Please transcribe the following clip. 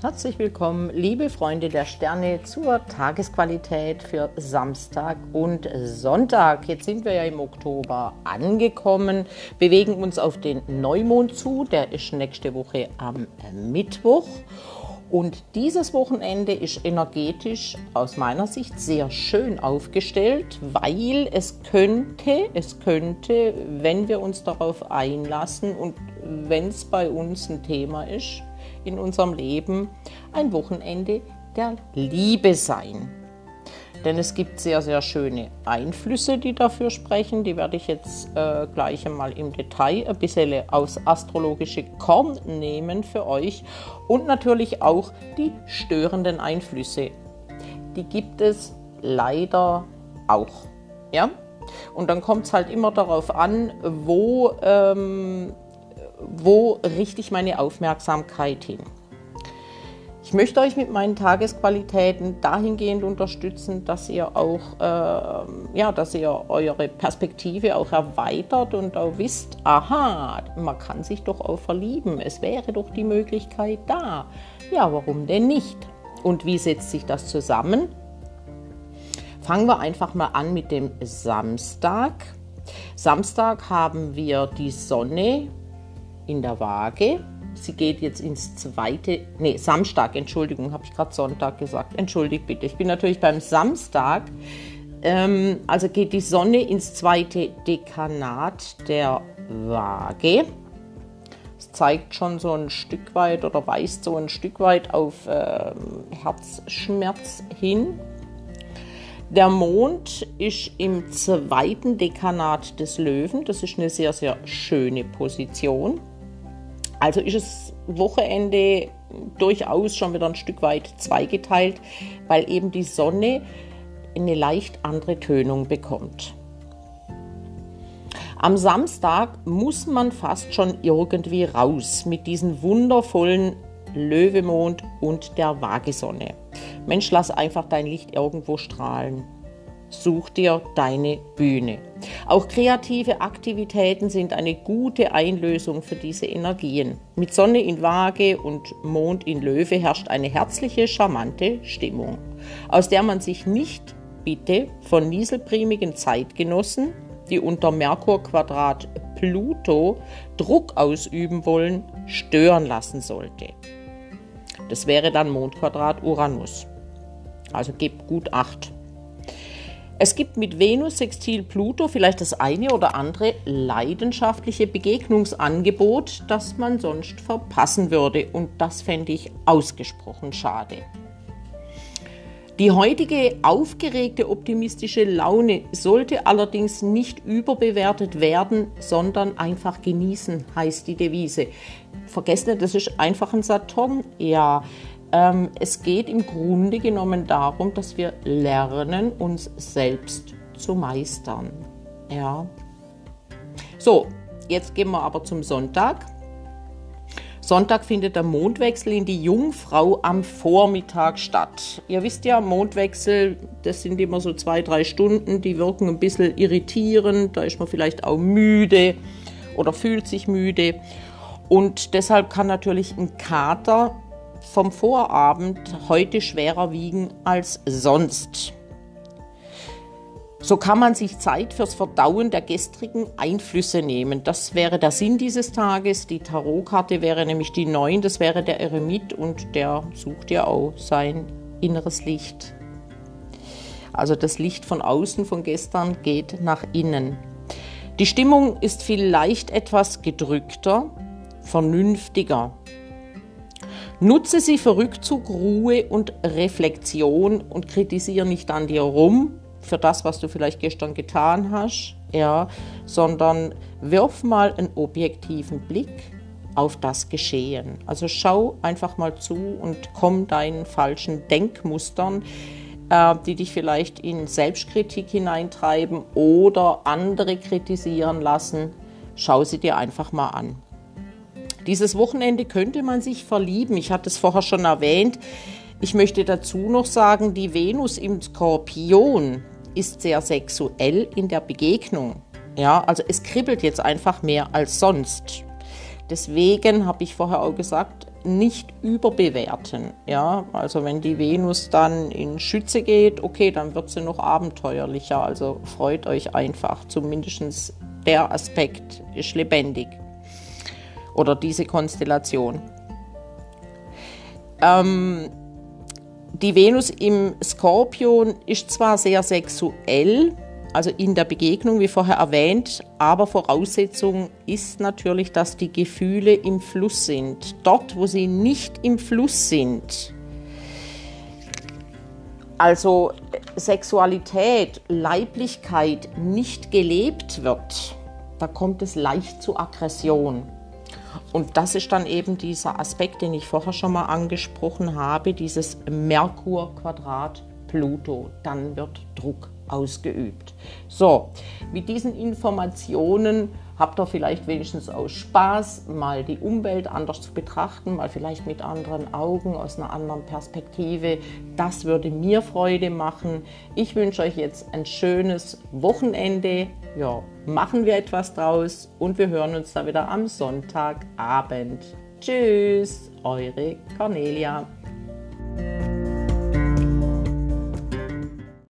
Herzlich willkommen, liebe Freunde der Sterne, zur Tagesqualität für Samstag und Sonntag. Jetzt sind wir ja im Oktober angekommen, bewegen uns auf den Neumond zu, der ist nächste Woche am Mittwoch. Und dieses Wochenende ist energetisch aus meiner Sicht sehr schön aufgestellt, weil es könnte, es könnte, wenn wir uns darauf einlassen und wenn es bei uns ein Thema ist, in unserem Leben ein Wochenende der Liebe sein. Denn es gibt sehr, sehr schöne Einflüsse, die dafür sprechen. Die werde ich jetzt äh, gleich einmal im Detail ein bisschen aus astrologische Korn nehmen für euch. Und natürlich auch die störenden Einflüsse. Die gibt es leider auch. Ja? Und dann kommt es halt immer darauf an, wo ähm, wo richte ich meine Aufmerksamkeit hin? Ich möchte euch mit meinen Tagesqualitäten dahingehend unterstützen, dass ihr auch, äh, ja, dass ihr eure Perspektive auch erweitert und auch wisst, aha, man kann sich doch auch verlieben. Es wäre doch die Möglichkeit da. Ja, warum denn nicht? Und wie setzt sich das zusammen? Fangen wir einfach mal an mit dem Samstag. Samstag haben wir die Sonne in der Waage. Sie geht jetzt ins zweite, nee, Samstag, Entschuldigung, habe ich gerade Sonntag gesagt. Entschuldigt bitte. Ich bin natürlich beim Samstag. Ähm, also geht die Sonne ins zweite Dekanat der Waage. Es zeigt schon so ein Stück weit oder weist so ein Stück weit auf ähm, Herzschmerz hin. Der Mond ist im zweiten Dekanat des Löwen. Das ist eine sehr, sehr schöne Position. Also ist das Wochenende durchaus schon wieder ein Stück weit zweigeteilt, weil eben die Sonne eine leicht andere Tönung bekommt. Am Samstag muss man fast schon irgendwie raus mit diesen wundervollen Löwemond und der Waagesonne. Mensch, lass einfach dein Licht irgendwo strahlen. Such dir deine Bühne. Auch kreative Aktivitäten sind eine gute Einlösung für diese Energien. Mit Sonne in Waage und Mond in Löwe herrscht eine herzliche, charmante Stimmung, aus der man sich nicht bitte von nieselprimigen Zeitgenossen, die unter Merkur-Quadrat Pluto Druck ausüben wollen, stören lassen sollte. Das wäre dann Mondquadrat Uranus. Also gebt gut Acht. Es gibt mit Venus Sextil Pluto vielleicht das eine oder andere leidenschaftliche Begegnungsangebot, das man sonst verpassen würde. Und das fände ich ausgesprochen schade. Die heutige aufgeregte optimistische Laune sollte allerdings nicht überbewertet werden, sondern einfach genießen, heißt die Devise. Vergesst nicht, das ist einfach ein Saturn. Ja, es geht im Grunde genommen darum, dass wir lernen, uns selbst zu meistern. Ja. So, jetzt gehen wir aber zum Sonntag. Sonntag findet der Mondwechsel in die Jungfrau am Vormittag statt. Ihr wisst ja, Mondwechsel, das sind immer so zwei, drei Stunden, die wirken ein bisschen irritierend, da ist man vielleicht auch müde oder fühlt sich müde. Und deshalb kann natürlich ein Kater vom Vorabend heute schwerer wiegen als sonst. So kann man sich Zeit fürs Verdauen der gestrigen Einflüsse nehmen. Das wäre der Sinn dieses Tages. Die Tarotkarte wäre nämlich die 9, das wäre der Eremit und der sucht ja auch sein inneres Licht. Also das Licht von außen von gestern geht nach innen. Die Stimmung ist vielleicht etwas gedrückter, vernünftiger. Nutze sie für Rückzug, Ruhe und Reflexion und kritisiere nicht an dir rum für das, was du vielleicht gestern getan hast, ja, sondern wirf mal einen objektiven Blick auf das Geschehen. Also schau einfach mal zu und komm deinen falschen Denkmustern, äh, die dich vielleicht in Selbstkritik hineintreiben oder andere kritisieren lassen. Schau sie dir einfach mal an. Dieses Wochenende könnte man sich verlieben. Ich hatte es vorher schon erwähnt. Ich möchte dazu noch sagen, die Venus im Skorpion ist sehr sexuell in der Begegnung. Ja, also es kribbelt jetzt einfach mehr als sonst. Deswegen habe ich vorher auch gesagt, nicht überbewerten. Ja, also wenn die Venus dann in Schütze geht, okay, dann wird sie noch abenteuerlicher. Also freut euch einfach. Zumindest der Aspekt ist lebendig. Oder diese Konstellation. Ähm, die Venus im Skorpion ist zwar sehr sexuell, also in der Begegnung, wie vorher erwähnt, aber Voraussetzung ist natürlich, dass die Gefühle im Fluss sind. Dort, wo sie nicht im Fluss sind, also Sexualität, Leiblichkeit nicht gelebt wird, da kommt es leicht zu Aggression. Und das ist dann eben dieser Aspekt, den ich vorher schon mal angesprochen habe, dieses Merkur-Quadrat Pluto. Dann wird Druck ausgeübt. So, mit diesen Informationen habt ihr vielleicht wenigstens aus Spaß mal die Umwelt anders zu betrachten, mal vielleicht mit anderen Augen, aus einer anderen Perspektive. Das würde mir Freude machen. Ich wünsche euch jetzt ein schönes Wochenende. Ja, machen wir etwas draus und wir hören uns da wieder am Sonntagabend. Tschüss, eure Cornelia.